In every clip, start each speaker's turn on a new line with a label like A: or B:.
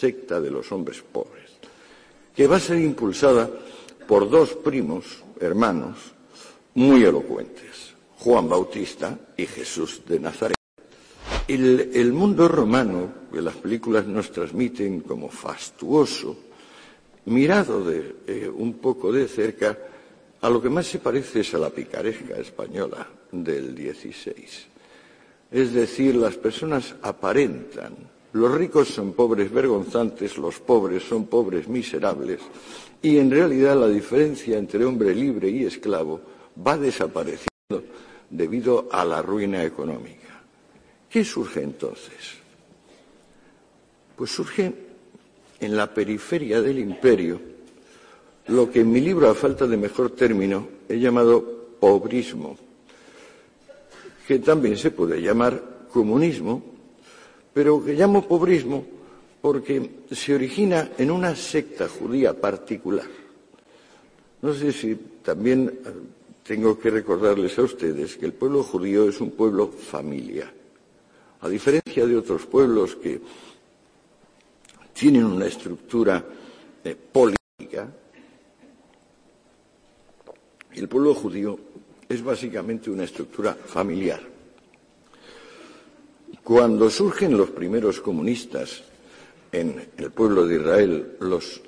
A: secta de los hombres pobres, que va a ser impulsada por dos primos hermanos muy elocuentes, Juan Bautista y Jesús de Nazaret. El, mundo romano, que las películas nos transmiten como fastuoso, mirado de, eh, un poco de cerca, a lo que más se parece es a la picaresca española del XVI. Es decir, las personas aparentan los ricos son pobres vergonzantes, los pobres son pobres miserables, y en realidad la diferencia entre hombre libre y esclavo va desapareciendo debido a la ruina económica. ¿Qué surge entonces? Pues surge en la periferia del imperio lo que en mi libro, a falta de mejor término, he llamado pobrismo, que también se puede llamar comunismo pero que llamo pobrismo porque se origina en una secta judía particular. No sé si también eh, tengo que recordarles a ustedes que el pueblo judío es un pueblo familia. A diferencia de otros pueblos que tienen una estructura eh, política, el pueblo judío es básicamente una estructura familiar. Cuando surgen los primeros comunistas en el pueblo de Israel,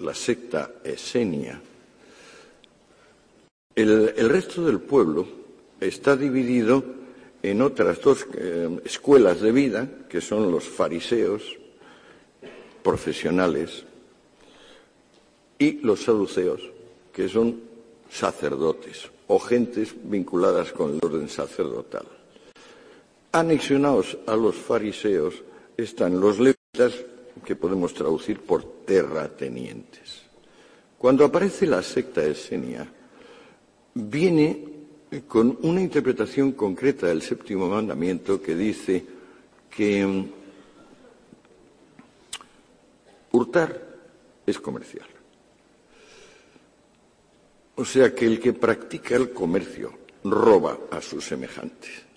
A: la secta esenia, el, resto del pueblo está dividido en otras dos eh, escuelas de vida, que son los fariseos profesionales y los saduceos, que son sacerdotes o gentes vinculadas con el orden sacerdotal. Anexionados a los fariseos están los levitas, que podemos traducir por terratenientes. Cuando aparece la secta esenia, viene con una interpretación concreta del séptimo mandamiento que dice que mm, hurtar es comercial. O sea que el que practica el comercio roba a sus semejantes.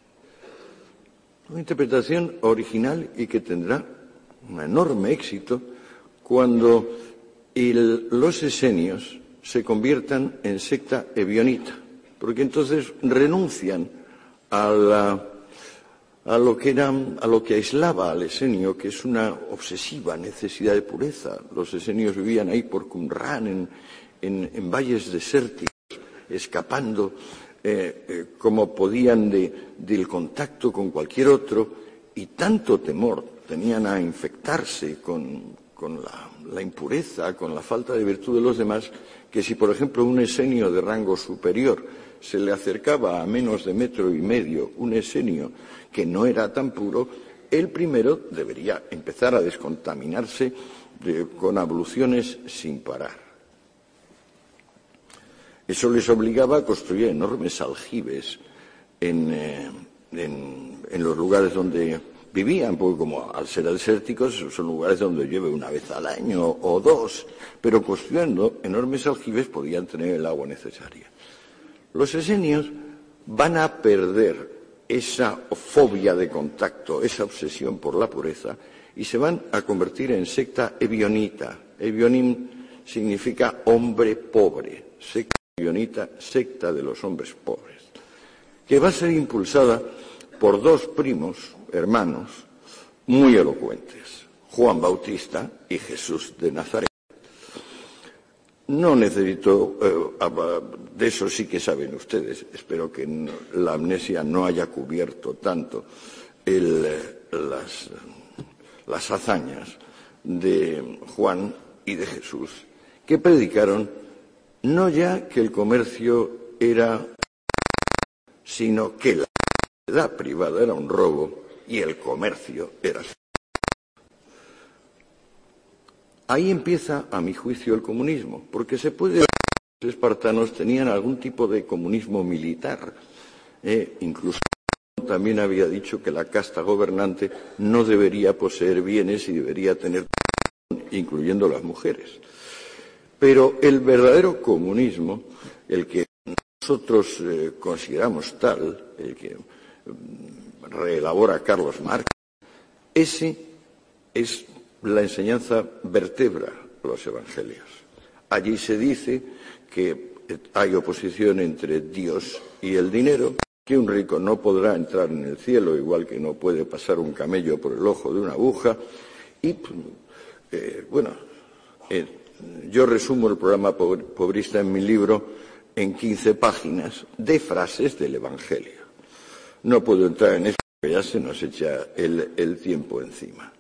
A: Una interpretación original y que tendrá un enorme éxito cuando los esenios se conviertan en secta evionita, porque entonces renuncian a, lo que a lo que aislaba al esenio, que es una obsesiva necesidad de pureza. Los esenios vivían ahí por Qumran, en valles desérticos, escapando eh, eh, como podían del contacto con cualquier otro y tanto temor tenían a infectarse con, la, impureza, con la falta de virtud de los demás, que si, por ejemplo, un esenio de rango superior se le acercaba a menos de metro y medio, un esenio que no era tan puro, el primero debería empezar a descontaminarse con abluciones sin parar. Eso les obligaba a construir enormes aljibes eh, en, los lugares donde vivían, porque como al ser desérticos son lugares donde llueve una vez al año o dos, pero construyendo enormes aljibes podían tener el agua necesaria. Los esenios van a perder esa fobia de contacto, esa obsesión por la pureza, y se van a convertir en secta evionita. Evionim significa hombre pobre, de los hombres pobres, que va a ser impulsada por dos primos hermanos muy elocuentes, Juan Bautista y Jesús de Nazaret. No necesito, eh, de eso sí que saben ustedes, espero que la amnesia no haya cubierto tanto las, las hazañas de Juan y de Jesús, que predicaron no ya que el comercio era, sino que la propiedad privada era un robo y el comercio era. Ahí empieza, a mi juicio, el comunismo, porque se puede los espartanos tenían algún tipo de comunismo militar. Eh, incluso también había dicho que la casta gobernante no debería poseer bienes y debería tener, incluyendo las mujeres. Pero el verdadero comunismo, el que nosotros eh, consideramos tal, el que mm, reelabora Carlos Marx, ese es la enseñanza vertebra los evangelios. Allí se dice que hay oposición entre Dios y el dinero, que un rico no podrá entrar en el cielo, igual que no puede pasar un camello por el ojo de una aguja. Y, eh, bueno, eh, yo resumo el programa pobrista en mi libro en 15 páginas de frases del Evangelio. No puedo entrar en eso, porque ya se nos echa el, tiempo encima.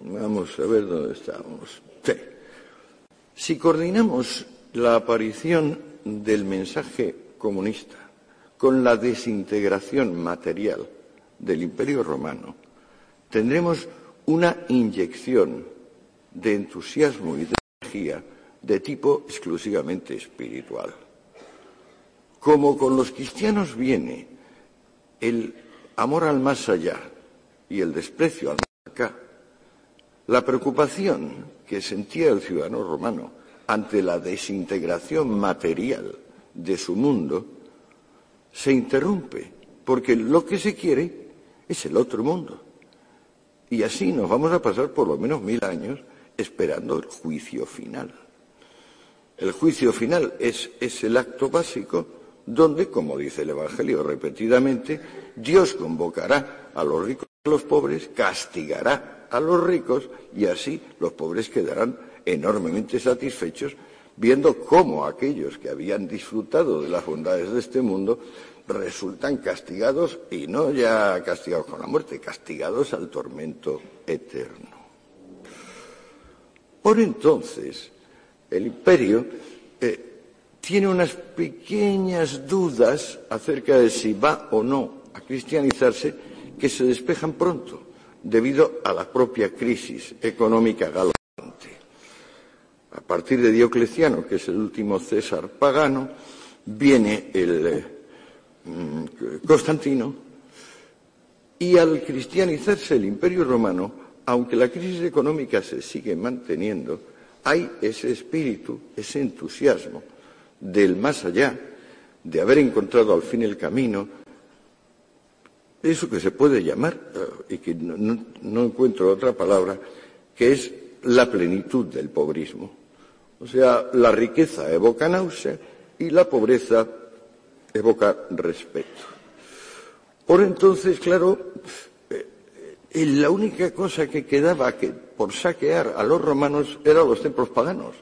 A: vamos a ver dónde estamos. Si coordinamos la aparición del mensaje comunista con la desintegración material del Imperio Romano, tendremos una inyección de entusiasmo y de energía de tipo exclusivamente espiritual. Como con los cristianos viene el amor al más allá y el desprecio al más acá, la preocupación que sentía el ciudadano romano ante la desintegración material de su mundo se interrumpe, porque lo que se quiere es el otro mundo. Y así nos vamos a pasar por lo menos mil años esperando el juicio final. El juicio final es, el acto básico donde, como dice el Evangelio repetidamente, Dios convocará a los ricos y a los pobres, castigará a los ricos y así los pobres quedarán enormemente satisfechos viendo cómo aquellos que habían disfrutado de las bondades de este mundo resultan castigados y no ya castigados con la muerte, castigados al tormento eterno. Por entonces, el imperio eh, tiene unas pequeñas dudas acerca de si va o no a cristianizarse que se despejan pronto debido a la propia crisis económica galopante. A partir de Diocleciano, que es el último César pagano, viene el eh, mm, Constantino y al cristianizarse el Imperio Romano, aunque la crisis económica se sigue manteniendo, hay ese espíritu, ese entusiasmo del más allá, de haber encontrado al fin el camino, eso que se puede llamar, eh, y que no, encuentro otra palabra, que es la plenitud del pobrismo. O sea, la riqueza evoca náusea y la pobreza evoca respeto. Por entonces, claro, la única cosa que quedaba que por saquear a los romanos eran los templos paganos.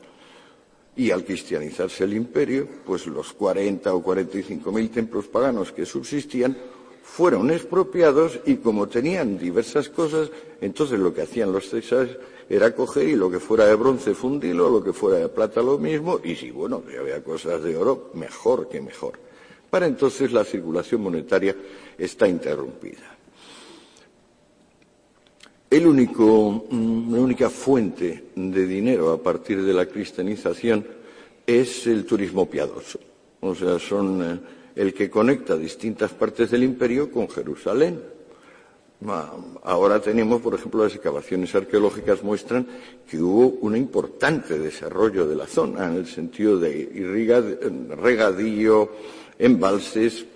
A: Y al cristianizarse el imperio, pues los 40 o 45 mil templos paganos que subsistían fueron expropiados y como tenían diversas cosas, entonces lo que hacían los césares era coger y lo que fuera de bronce fundirlo, lo que fuera de plata lo mismo, y si, bueno, había cosas de oro, mejor que mejor. Para entonces la circulación monetaria está interrumpida. El único, mm, la única fuente de dinero a partir de la cristianización es el turismo piadoso. O sea, son eh, el que conecta distintas partes del imperio con Jerusalén. Ahora tenemos, por ejemplo, las excavaciones arqueológicas muestran que hubo un importante desarrollo de la zona en el sentido de regadío, embalses.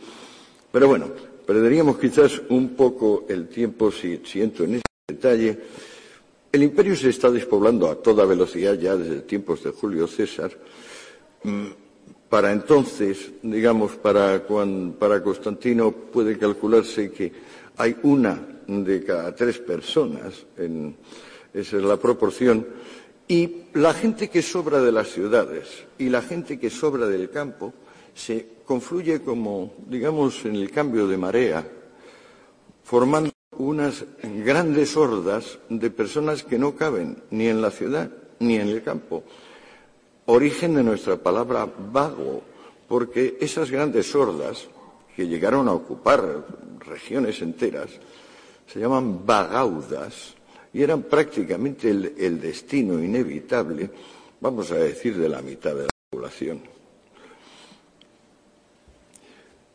A: Pero bueno, perderíamos quizás un poco el tiempo si, siento en el imperio se está despoblando a toda velocidad ya desde tiempos de Julio César. Mm, para entonces, digamos, para, para Constantino puede calcularse que hay una de cada tres personas, esa es la proporción, y la gente que sobra de las ciudades y la gente que sobra del campo se confluye como, digamos, en el cambio de marea, formando unas grandes hordas de personas que no caben ni en la ciudad ni en el campo. Origen de nuestra palabra vago, porque esas grandes hordas que llegaron a ocupar regiones enteras se llaman vagaudas y eran prácticamente el, el destino inevitable, vamos a decir, de la mitad de la población.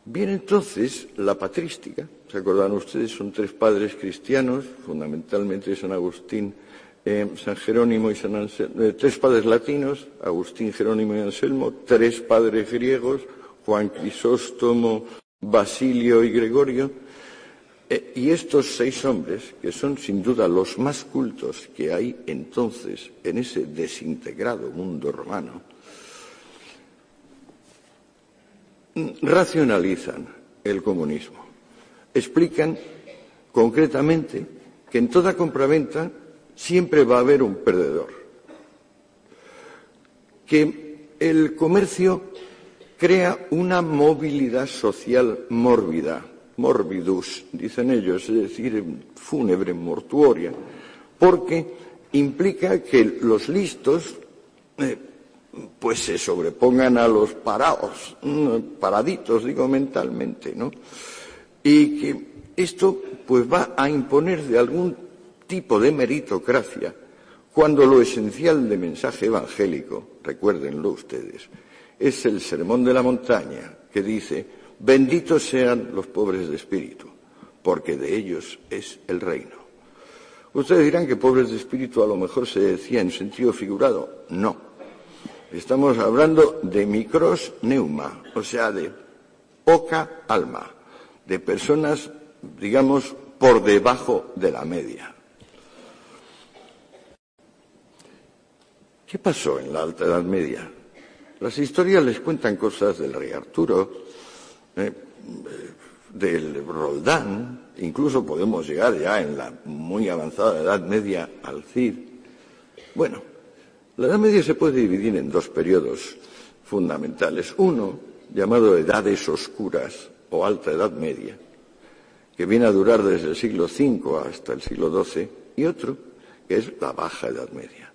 A: Bien, entonces, la patrística, ¿se acordan ustedes? Son tres padres cristianos, fundamentalmente San Agustín, eh, San Jerónimo y San Anselmo, eh, tres padres latinos, Agustín, Jerónimo y Anselmo, tres padres griegos, Juan Crisóstomo, Basilio y Gregorio. Eh, y estos seis hombres, que son sin duda los más cultos que hay entonces en ese desintegrado mundo romano, racionalizan el comunismo. Explican concretamente que en toda compraventa siempre va a haber un perdedor. Que el comercio crea una movilidad social mórbida morbidus, dicen ellos, es decir, fúnebre, mortuoria, porque implica que los listos eh, pues se sobrepongan a los parados, mm, paraditos, digo mentalmente, ¿no? Y que esto pues va a imponer de algún tipo de meritocracia cuando lo esencial del mensaje evangélico, recuérdenlo ustedes, es el sermón de la montaña que dice Benditos sean los pobres de espíritu, porque de ellos es el reino. Ustedes dirán que pobres de espíritu a lo mejor se decía en sentido figurado. No. Estamos hablando de micros neuma, o sea, de poca alma, de personas, digamos, por debajo de la media. ¿Qué pasó en la Alta Edad Media? Las historias les cuentan cosas del rey Arturo, eh, del Roldán, incluso podemos llegar ya en la muy avanzada Edad Media al Cid. Bueno, la Edad Media se puede dividir en dos periodos fundamentales. Uno, llamado Edades Oscuras o Alta Edad Media, que viene a durar desde el siglo V hasta el siglo XII, y otro, que es la Baja Edad Media.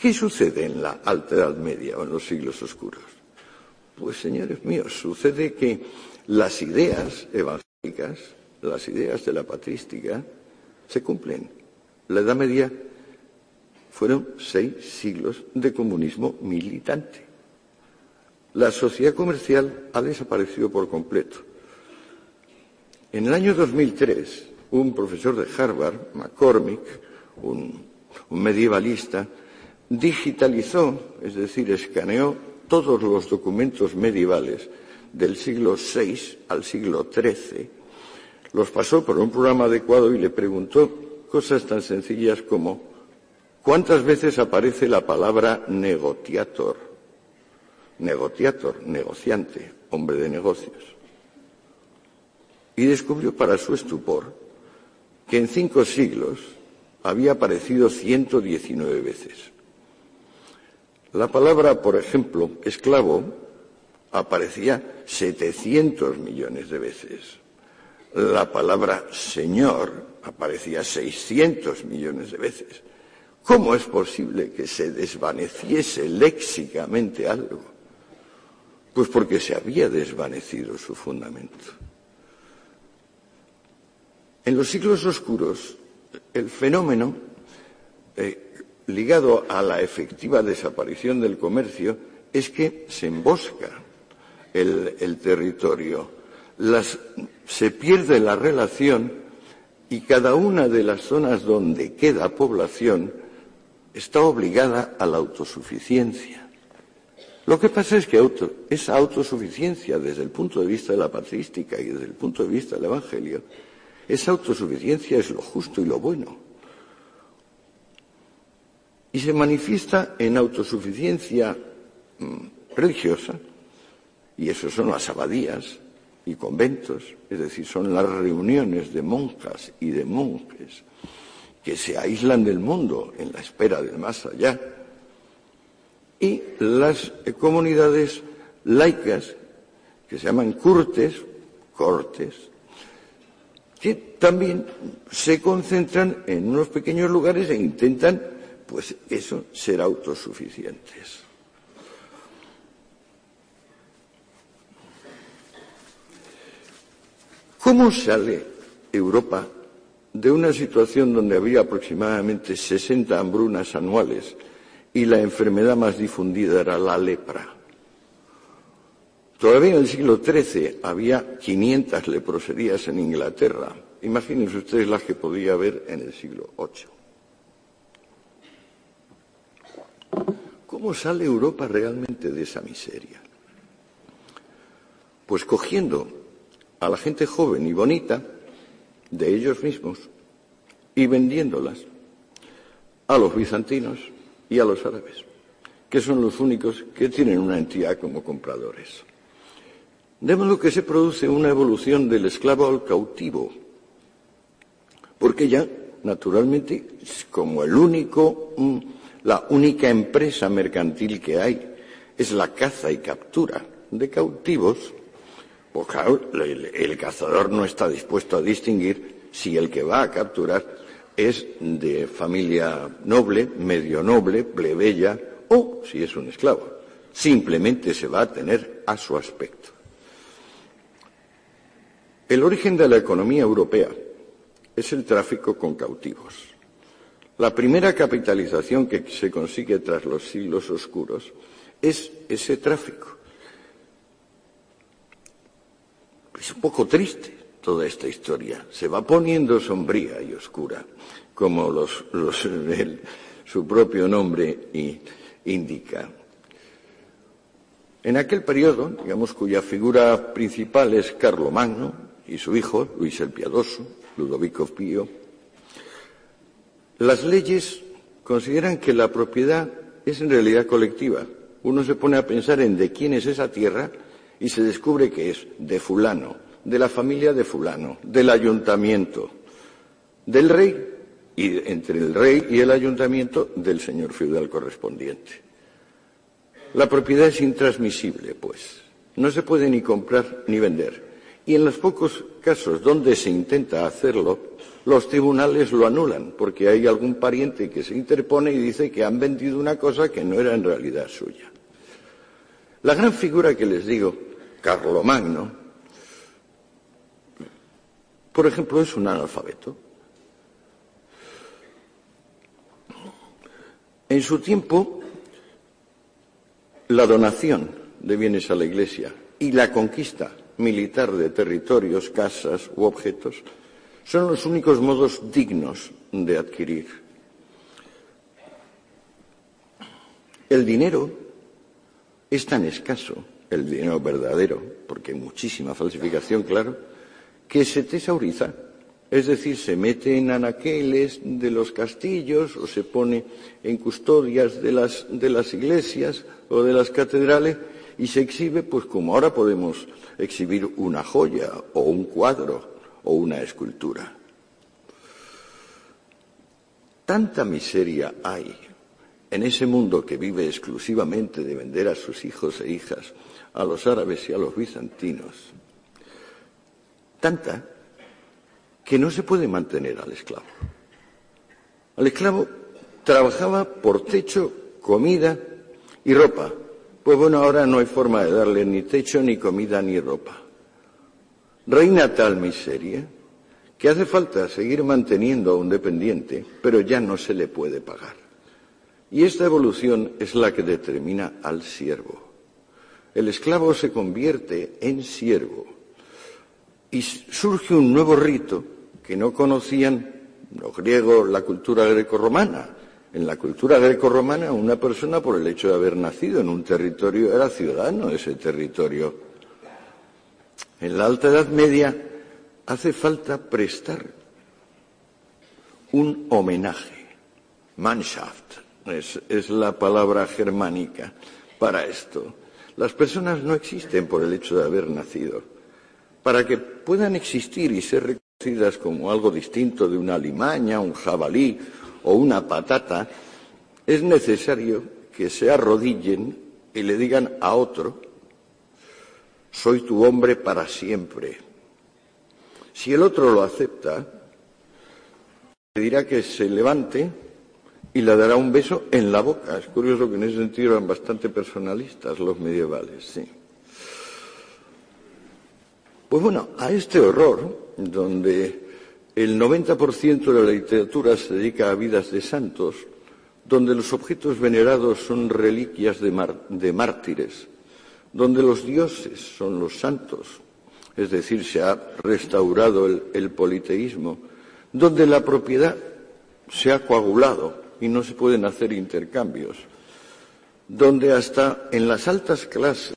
A: ¿Qué sucede en la Alta Edad Media o en los siglos oscuros? Pues, señores míos, sucede que las ideas evangélicas, las ideas de la patrística, se cumplen. La Edad Media fueron seis siglos de comunismo militante. La sociedad comercial ha desaparecido por completo. En el año 2003, un profesor de Harvard, McCormick, un, un medievalista, digitalizó, es decir, escaneó todos los documentos medievales del siglo VI al siglo XIII, los pasó por un programa adecuado y le preguntó cosas tan sencillas como ¿cuántas veces aparece la palabra negociator? Negociator, negociante, hombre de negocios. Y descubrió para su estupor que en cinco siglos había aparecido 119 veces. La palabra, por ejemplo, esclavo aparecía 700 millones de veces. La palabra señor aparecía 600 millones de veces. ¿Cómo es posible que se desvaneciese léxicamente algo? Pues porque se había desvanecido su fundamento. En los siglos oscuros, el fenómeno eh, ligado a la efectiva desaparición del comercio es que se embosca el, territorio, se pierde la relación y cada una de las zonas donde queda población está obligada a la autosuficiencia. Lo que pasa es que esa autosuficiencia desde el punto de vista de la patrística y desde el punto de vista del Evangelio, esa autosuficiencia es lo justo y lo bueno y se manifiesta en autosuficiencia mm, religiosa, y eso son las abadías y conventos, es decir, son las reuniones de monjas y de monjes que se aíslan del mundo en la espera del más allá, y las comunidades laicas que se llaman curtes, cortes, que también se concentran en unos pequeños lugares e intentan pues eso, ser autosuficientes. ¿Cómo sale Europa de una situación donde había aproximadamente 60 hambrunas anuales y la enfermedad más difundida era la lepra? Todavía en el siglo XIII había 500 leproserías en Inglaterra. Imagínense ustedes las que podía haber en el siglo VIII. ¿Cómo sale Europa realmente de esa miseria? Pues cogiendo a la gente joven y bonita de ellos mismos y vendiéndolas a los bizantinos y a los árabes, que son los únicos que tienen una entidad como compradores. De modo que se produce una evolución del esclavo al cautivo, porque ya, naturalmente, como el único, mm, la única empresa mercantil que hay es la caza y captura de cautivos, pues claro, el, el cazador no está dispuesto a distinguir si el que va a capturar es de familia noble, medio noble, plebeya o si es un esclavo. Simplemente se va a tener a su aspecto. El origen de la economía europea es el tráfico con cautivos. La primera capitalización que se consigue tras los siglos oscuros es ese tráfico. Es un poco triste toda esta historia. Se va poniendo sombría y oscura, como los, los, el, su propio nombre indica. En aquel periodo, digamos, cuya figura principal es Carlomagno, y su hijo, Luis el Piadoso, Ludovico Pío, las leyes consideran que la propiedad es en realidad colectiva. Uno se pone a pensar en de quién es esa tierra y se descubre que es de fulano, de la familia de fulano, del ayuntamiento, del rey y entre el rey y el ayuntamiento del señor feudal correspondiente. La propiedad es intransmisible, pues. No se puede ni comprar ni vender. Y en los pocos casos donde se intenta hacerlo, los tribunales lo anulan, porque hay algún pariente que se interpone y dice que han vendido una cosa que no era en realidad suya. La gran figura que les digo, Carlomagno, por ejemplo, es un analfabeto. En su tiempo, la donación de bienes a la Iglesia y la conquista militar de territorios, casas u objetos, son los únicos modos dignos de adquirir. El dinero es tan escaso, el dinero verdadero, porque hay muchísima falsificación, claro, que se tesauriza, es decir, se mete en anaqueles de los castillos o se pone en custodias de las, de las iglesias o de las catedrales y se exhibe, pues como ahora podemos exhibir una joya o un cuadro o una escultura. Tanta miseria hay en ese mundo que vive exclusivamente de vender a sus hijos e hijas a los árabes y a los bizantinos, tanta que no se puede mantener al esclavo. Al esclavo trabajaba por techo, comida y ropa, pues bueno, ahora no hay forma de darle ni techo, ni comida, ni ropa. Reina tal miseria que hace falta seguir manteniendo a un dependiente, pero ya no se le puede pagar. Y esta evolución es la que determina al siervo. El esclavo se convierte en siervo y surge un nuevo rito que no conocían los griegos, la cultura grecorromana, en la cultura grecorromana, una persona, por el hecho de haber nacido en un territorio, era ciudadano de ese territorio. En la Alta Edad Media hace falta prestar un homenaje. Mannschaft es, la palabra germánica para esto. Las personas no existen por el hecho de haber nacido. Para que puedan existir y ser reconocidas como algo distinto de una limaña, un jabalí o una patata, es necesario que se arrodillen y le digan a otro, soy tu hombre para siempre. Si el otro lo acepta, le dirá que se levante y le dará un beso en la boca. Es curioso que en ese sentido eran bastante personalistas los medievales, sí. Pues bueno, a este horror, donde el 90% de la literatura se dedica a vidas de santos, donde los objetos venerados son reliquias de, mártires, donde los dioses son los santos, es decir, se ha restaurado el politeísmo, donde la propiedad se ha coagulado y no se pueden hacer intercambios, donde hasta en las altas clases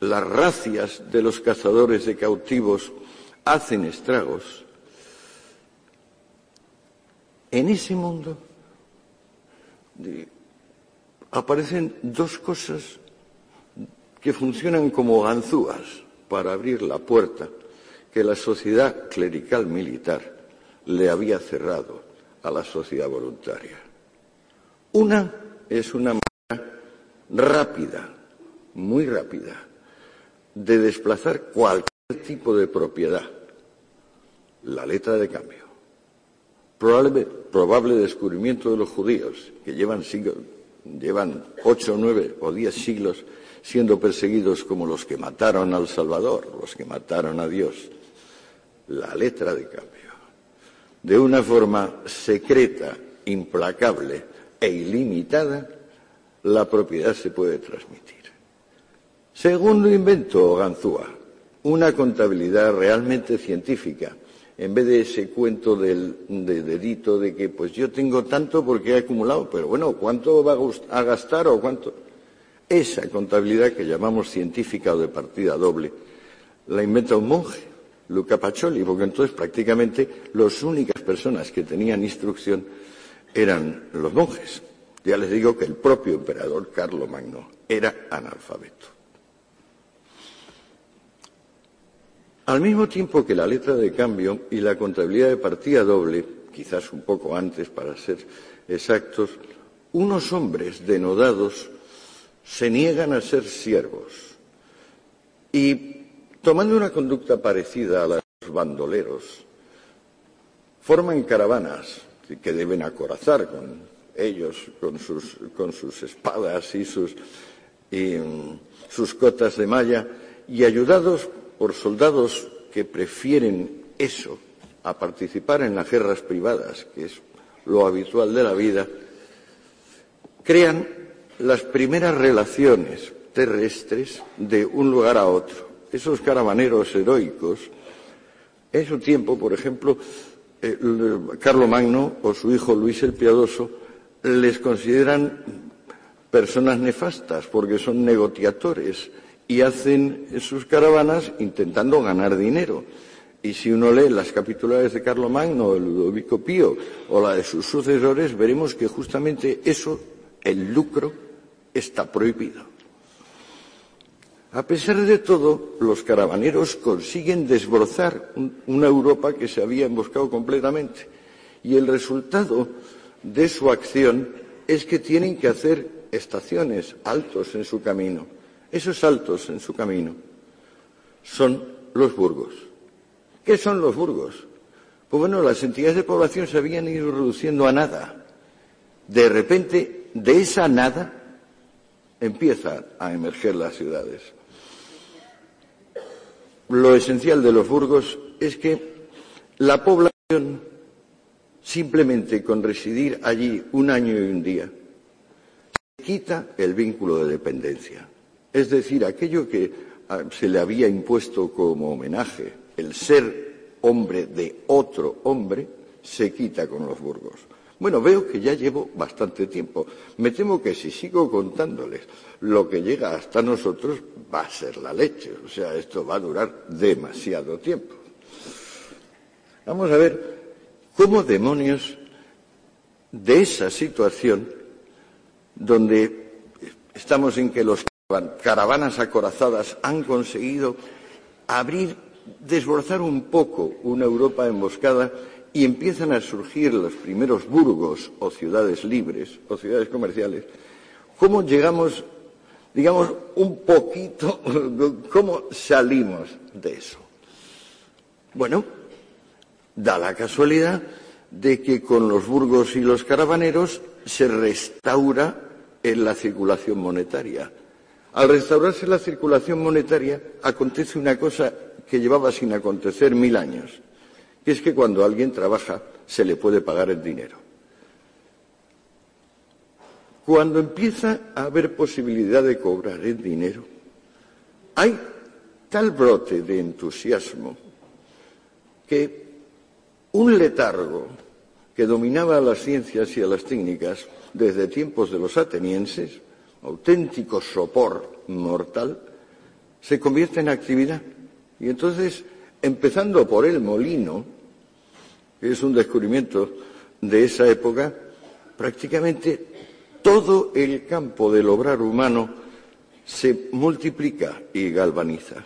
A: las racias de los cazadores de cautivos hacen estragos, En ese mundo aparecen dos cosas que funcionan como ganzúas para abrir la puerta que la sociedad clerical militar le había cerrado a la sociedad voluntaria. Una es una manera rápida, muy rápida, de desplazar cualquier tipo de propiedad. La letra de cambio. Probable, descubrimiento de los judíos, que llevan, siglos, llevan ocho, nueve o diez siglos siendo perseguidos como los que mataron al Salvador, los que mataron a Dios. La letra de cambio. De una forma secreta, implacable e ilimitada, la propiedad se puede transmitir. Segundo invento, Ganzúa, una contabilidad realmente científica, en vez de ese cuento del de dedito de que pues yo tengo tanto porque he acumulado, pero bueno, ¿cuánto va a gastar o cuánto? Esa contabilidad que llamamos científica o de partida doble la inventa un monje, Luca Pacioli, porque entonces prácticamente las únicas personas que tenían instrucción eran los monjes. Ya les digo que el propio emperador Carlo Magno era analfabeto. Al mismo tiempo que la letra de cambio y la contabilidad de partida doble, quizás un poco antes para ser exactos, unos hombres denodados se niegan a ser siervos y, tomando una conducta parecida a los bandoleros, forman caravanas que deben acorazar con ellos, con sus, espadas y y, sus cotas de malla, y ayudados por soldados que prefieren eso a participar en las guerras privadas, que es lo habitual de la vida, crean las primeras relaciones terrestres de un lugar a otro. Esos caravaneros heroicos, en su tiempo, por ejemplo, eh, Carlo Magno o su hijo Luis el Piadoso les consideran personas nefastas porque son negociadores y hacen sus caravanas intentando ganar dinero. Y si uno lee las capitulares de Carlo Magno, de Ludovico Pío o la de sus sucesores, veremos que justamente eso, el lucro, está prohibido. A pesar de todo, los caravaneros consiguen desbrozar una Europa que se había emboscado completamente. Y el resultado de su acción es que tienen que hacer estaciones, altos en su camino. Esos altos en su camino son los burgos. ¿Qué son los burgos? Pues bueno, las entidades de población se habían ido reduciendo a nada. De repente, de esa nada, empiezan a emerger las ciudades. Lo esencial de los burgos es que la población, simplemente con residir allí un año y un día, quita el vínculo de dependencia. Es decir, aquello que ah, se le había impuesto como homenaje, el ser hombre de otro hombre, se quita con los burgos. Bueno, veo que ya llevo bastante tiempo. Me temo que si sigo contándoles lo que llega hasta nosotros va a ser la leche. O sea, esto va a durar demasiado tiempo. Vamos a ver cómo demonios de esa situación donde estamos en que los caravanas acorazadas han conseguido abrir, desbrozar un poco una Europa emboscada y empiezan a surgir los primeros burgos o ciudades libres o ciudades comerciales, ¿cómo llegamos, digamos, un poquito, cómo salimos de eso? Bueno, da la casualidad de que con los burgos y los caravaneros se restaura la circulación monetaria. Al restaurarse la circulación monetaria acontece una cosa que llevaba sin acontecer mil años es que cuando alguien trabaja se le puede pagar el dinero. Cuando empieza a haber posibilidad de cobrar el dinero, hay tal brote de entusiasmo que un letargo que dominaba a las ciencias y a las técnicas desde tiempos de los atenienses, auténtico sopor mortal, se convierte en actividad. Y entonces, empezando por el molino, es un descubrimiento de esa época, prácticamente todo el campo del obrar humano se multiplica y galvaniza.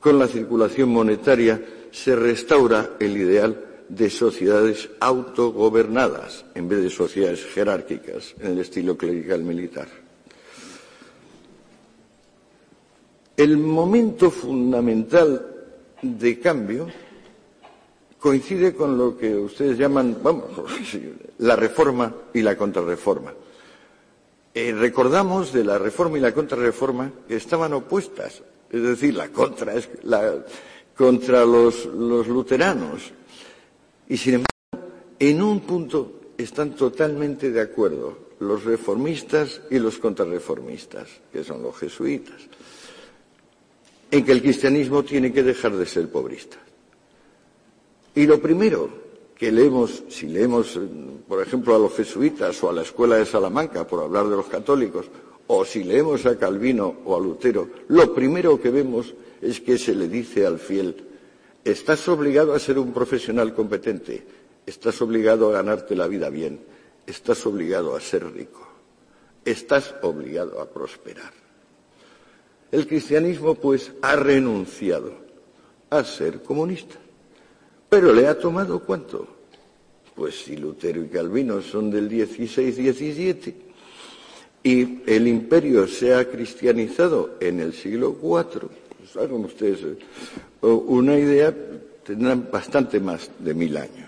A: Con la circulación monetaria se restaura el ideal de sociedades autogobernadas en vez de sociedades jerárquicas en el estilo clerical militar. El momento fundamental de cambio coincide con lo que ustedes llaman, vamos, la reforma y la contrarreforma. Eh, recordamos de la reforma y la contrarreforma que estaban opuestas, es decir, la contra, la, contra los, los luteranos. Y sin embargo, en un punto están totalmente de acuerdo los reformistas y los contrarreformistas, que son los jesuitas en que el cristianismo tiene que dejar de ser pobrista. Y lo primero que leemos, si leemos, por ejemplo, a los jesuitas o a la escuela de Salamanca, por hablar de los católicos, o si leemos a Calvino o a Lutero, lo primero que vemos es que se le dice al fiel, estás obligado a ser un profesional competente, estás obligado a ganarte la vida bien, estás obligado a ser rico, estás obligado a prosperar. El cristianismo, pues, ha renunciado a ser comunista. Pero le ha tomado cuánto? Pues si Lutero y Calvino son del 16-17 y el imperio se ha cristianizado en el siglo IV, pues hagan ustedes eh, una idea, tendrán bastante más de mil años.